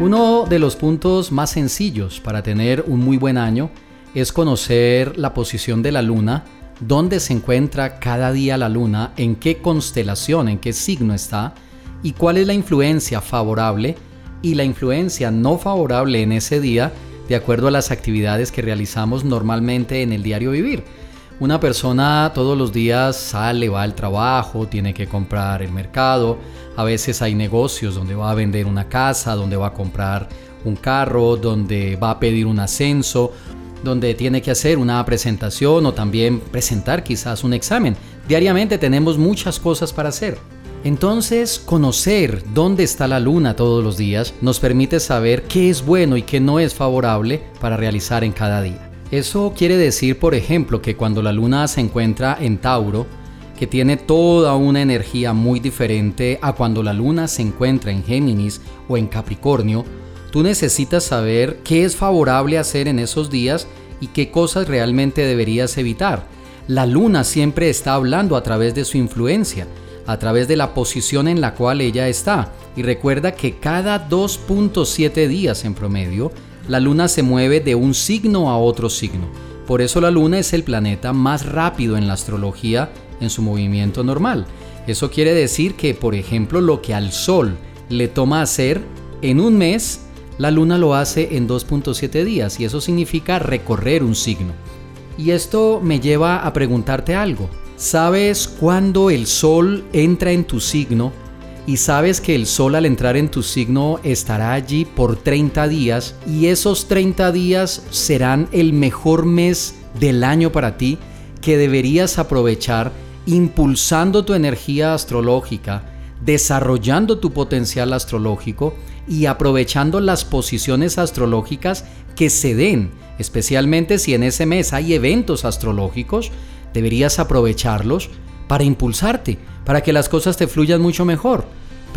Uno de los puntos más sencillos para tener un muy buen año es conocer la posición de la luna, dónde se encuentra cada día la luna, en qué constelación, en qué signo está y cuál es la influencia favorable y la influencia no favorable en ese día de acuerdo a las actividades que realizamos normalmente en el diario vivir. Una persona todos los días sale, va al trabajo, tiene que comprar el mercado, a veces hay negocios donde va a vender una casa, donde va a comprar un carro, donde va a pedir un ascenso, donde tiene que hacer una presentación o también presentar quizás un examen. Diariamente tenemos muchas cosas para hacer. Entonces, conocer dónde está la luna todos los días nos permite saber qué es bueno y qué no es favorable para realizar en cada día. Eso quiere decir, por ejemplo, que cuando la luna se encuentra en Tauro, que tiene toda una energía muy diferente a cuando la luna se encuentra en Géminis o en Capricornio, tú necesitas saber qué es favorable hacer en esos días y qué cosas realmente deberías evitar. La luna siempre está hablando a través de su influencia, a través de la posición en la cual ella está. Y recuerda que cada 2.7 días en promedio, la luna se mueve de un signo a otro signo. Por eso la luna es el planeta más rápido en la astrología en su movimiento normal. Eso quiere decir que, por ejemplo, lo que al Sol le toma hacer en un mes, la luna lo hace en 2.7 días y eso significa recorrer un signo. Y esto me lleva a preguntarte algo. ¿Sabes cuándo el Sol entra en tu signo y sabes que el sol al entrar en tu signo estará allí por 30 días y esos 30 días serán el mejor mes del año para ti que deberías aprovechar impulsando tu energía astrológica, desarrollando tu potencial astrológico y aprovechando las posiciones astrológicas que se den, especialmente si en ese mes hay eventos astrológicos, deberías aprovecharlos para impulsarte, para que las cosas te fluyan mucho mejor.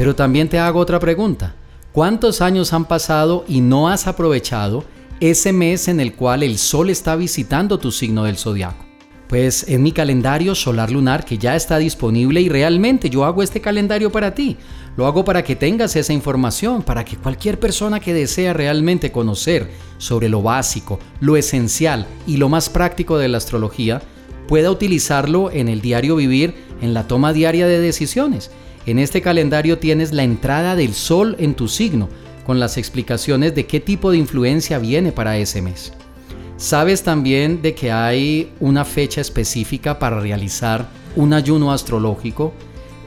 Pero también te hago otra pregunta. ¿Cuántos años han pasado y no has aprovechado ese mes en el cual el Sol está visitando tu signo del zodiaco? Pues en mi calendario solar lunar que ya está disponible y realmente yo hago este calendario para ti. Lo hago para que tengas esa información, para que cualquier persona que desea realmente conocer sobre lo básico, lo esencial y lo más práctico de la astrología pueda utilizarlo en el diario vivir, en la toma diaria de decisiones en este calendario tienes la entrada del sol en tu signo, con las explicaciones de qué tipo de influencia viene para ese mes. Sabes también de que hay una fecha específica para realizar un ayuno astrológico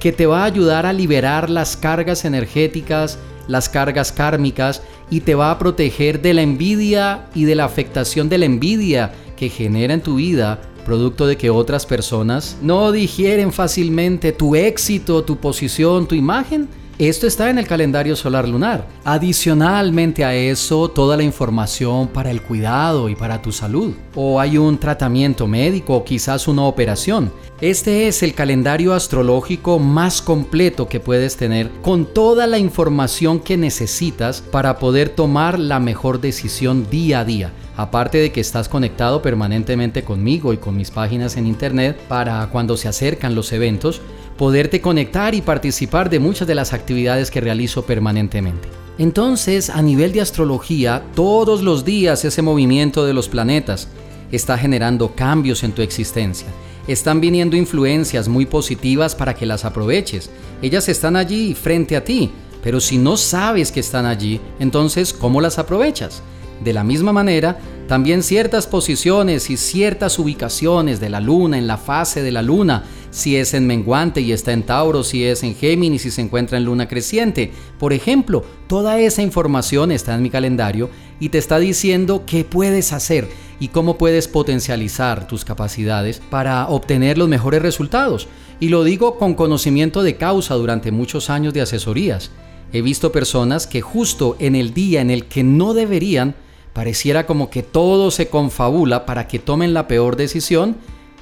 que te va a ayudar a liberar las cargas energéticas, las cargas kármicas y te va a proteger de la envidia y de la afectación de la envidia que genera en tu vida producto de que otras personas no digieren fácilmente tu éxito, tu posición, tu imagen. Esto está en el calendario solar lunar. Adicionalmente a eso, toda la información para el cuidado y para tu salud. O hay un tratamiento médico o quizás una operación. Este es el calendario astrológico más completo que puedes tener con toda la información que necesitas para poder tomar la mejor decisión día a día aparte de que estás conectado permanentemente conmigo y con mis páginas en internet para cuando se acercan los eventos, poderte conectar y participar de muchas de las actividades que realizo permanentemente. Entonces, a nivel de astrología, todos los días ese movimiento de los planetas está generando cambios en tu existencia. Están viniendo influencias muy positivas para que las aproveches. Ellas están allí frente a ti, pero si no sabes que están allí, entonces, ¿cómo las aprovechas? De la misma manera, también ciertas posiciones y ciertas ubicaciones de la luna en la fase de la luna, si es en menguante y está en Tauro, si es en Géminis y se encuentra en luna creciente. Por ejemplo, toda esa información está en mi calendario y te está diciendo qué puedes hacer y cómo puedes potencializar tus capacidades para obtener los mejores resultados. Y lo digo con conocimiento de causa durante muchos años de asesorías. He visto personas que justo en el día en el que no deberían, pareciera como que todo se confabula para que tomen la peor decisión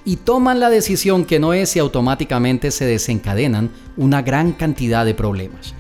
y toman la decisión que no es y automáticamente se desencadenan una gran cantidad de problemas.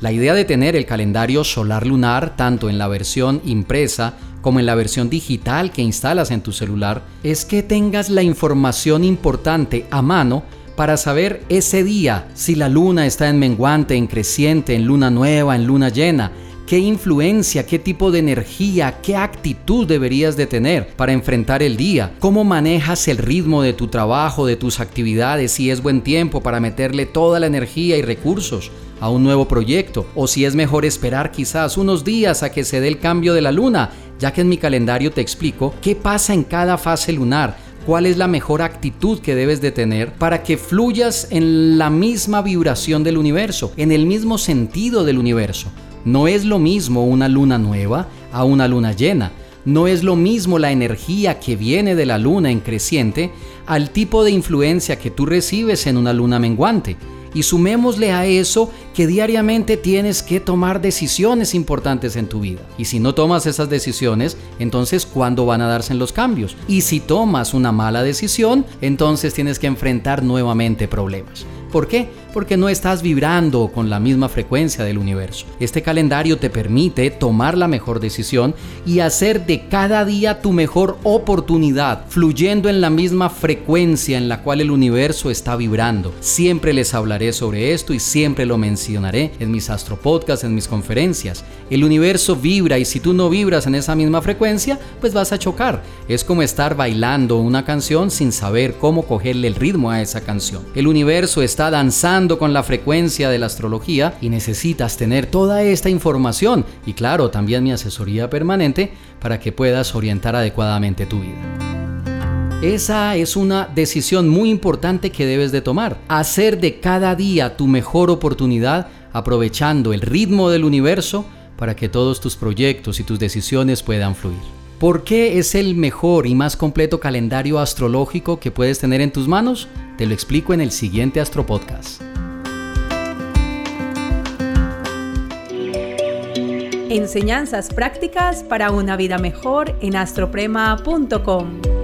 La idea de tener el calendario solar lunar tanto en la versión impresa como en la versión digital que instalas en tu celular es que tengas la información importante a mano para saber ese día si la luna está en menguante, en creciente, en luna nueva, en luna llena, qué influencia, qué tipo de energía, qué actitud deberías de tener para enfrentar el día, cómo manejas el ritmo de tu trabajo, de tus actividades, si es buen tiempo para meterle toda la energía y recursos a un nuevo proyecto, o si es mejor esperar quizás unos días a que se dé el cambio de la luna, ya que en mi calendario te explico qué pasa en cada fase lunar, cuál es la mejor actitud que debes de tener para que fluyas en la misma vibración del universo, en el mismo sentido del universo. No es lo mismo una luna nueva a una luna llena. No es lo mismo la energía que viene de la luna en creciente al tipo de influencia que tú recibes en una luna menguante y sumémosle a eso que diariamente tienes que tomar decisiones importantes en tu vida. Y si no tomas esas decisiones, entonces ¿cuándo van a darse los cambios? Y si tomas una mala decisión, entonces tienes que enfrentar nuevamente problemas. ¿Por qué? Porque no estás vibrando con la misma frecuencia del universo. Este calendario te permite tomar la mejor decisión y hacer de cada día tu mejor oportunidad, fluyendo en la misma frecuencia en la cual el universo está vibrando. Siempre les hablaré sobre esto y siempre lo mencionaré en mis astropodcasts, en mis conferencias. El universo vibra y si tú no vibras en esa misma frecuencia, pues vas a chocar. Es como estar bailando una canción sin saber cómo cogerle el ritmo a esa canción. El universo está está danzando con la frecuencia de la astrología y necesitas tener toda esta información y claro, también mi asesoría permanente para que puedas orientar adecuadamente tu vida. Esa es una decisión muy importante que debes de tomar. Hacer de cada día tu mejor oportunidad aprovechando el ritmo del universo para que todos tus proyectos y tus decisiones puedan fluir. ¿Por qué es el mejor y más completo calendario astrológico que puedes tener en tus manos? Te lo explico en el siguiente Astropodcast. Enseñanzas prácticas para una vida mejor en astroprema.com.